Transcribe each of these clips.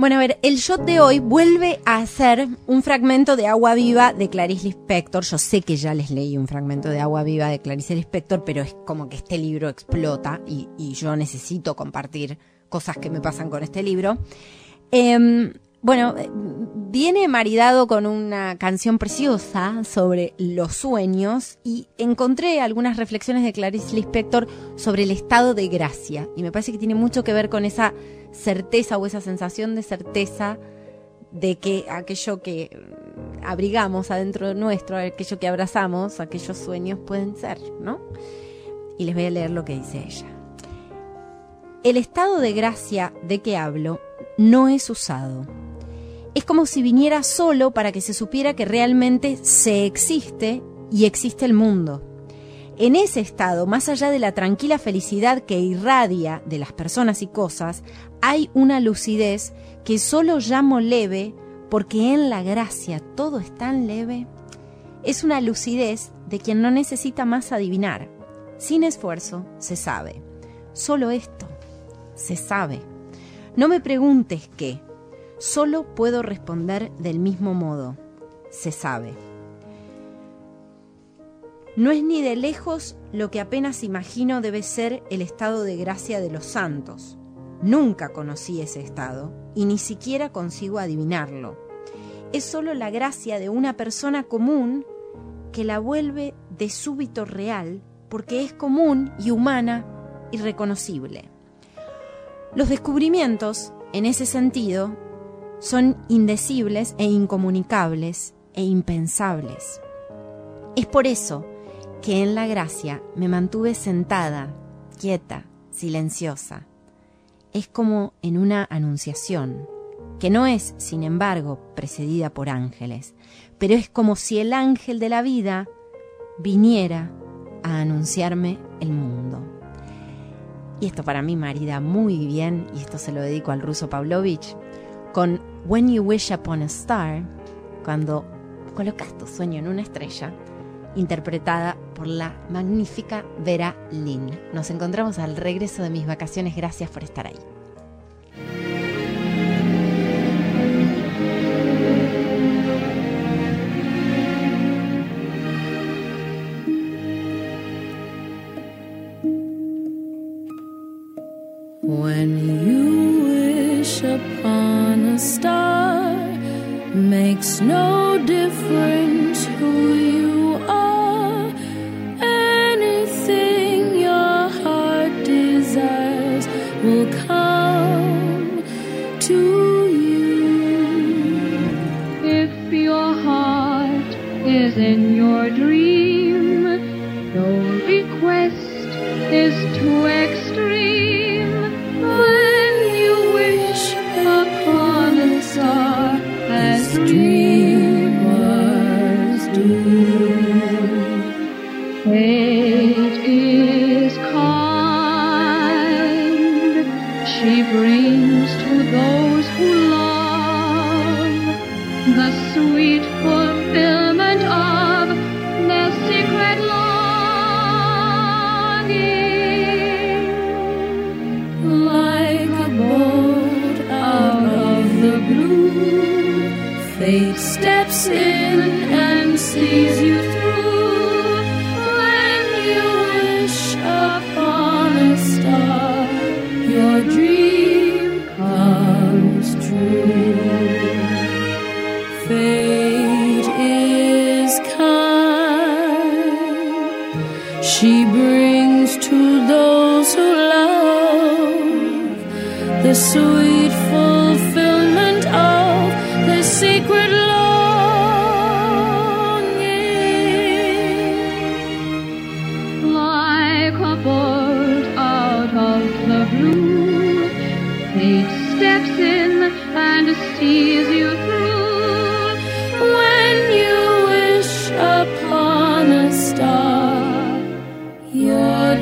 Bueno, a ver, el shot de hoy vuelve a ser un fragmento de Agua Viva de Clarice Lispector. Yo sé que ya les leí un fragmento de Agua Viva de Clarice Lispector, pero es como que este libro explota y, yo necesito compartir cosas que me pasan con este libro. Em, bueno, viene maridado con una canción preciosa sobre los sueños y encontré algunas reflexiones de Clarice Lispector sobre el estado de gracia y me parece que tiene mucho que ver con esa certeza o esa sensación de certeza de que aquello que abrigamos adentro de nuestro, aquello que abrazamos, aquellos sueños pueden ser, ¿no? Y les voy a leer lo que dice ella. El estado de gracia de que hablo no es usado. Es como si viniera solo para que se supiera que realmente se existe y existe el mundo. En ese estado, más allá de la tranquila felicidad que irradia de las personas y cosas, hay una lucidez que solo llamo leve porque en la gracia todo es tan leve. Es una lucidez de quien no necesita más adivinar. Sin esfuerzo se sabe. Solo esto se sabe. No me preguntes qué. Solo puedo responder del mismo modo. Se sabe. No es ni de lejos lo que apenas imagino debe ser el estado de gracia de los santos. Nunca conocí ese estado y ni siquiera consigo adivinarlo. Es solo la gracia de una persona común que la vuelve de súbito real porque es común y humana y reconocible. Los descubrimientos, en ese sentido, son indecibles e incomunicables e impensables. Es por eso que en la gracia me mantuve sentada, quieta, silenciosa. Es como en una anunciación, que no es, sin embargo, precedida por ángeles, pero es como si el ángel de la vida viniera a anunciarme el mundo. Y esto para mí marida muy bien, y esto se lo dedico al ruso Pavlovich, con When You Wish Upon a Star, cuando colocas tu sueño en una estrella, interpretada por la magnífica Vera Lynn. Nos encontramos al regreso de mis vacaciones. Gracias por estar ahí. When you wish upon a star, makes no difference who you is in your dream, no request is too extreme. When you wish upon a star, as dreamers do. Fate is kind. She brings to those who love the sweet fate steps in and sees you through. When you wish upon a star, your dream comes true. Fate is kind. She brings to those who love the sweet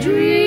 dream.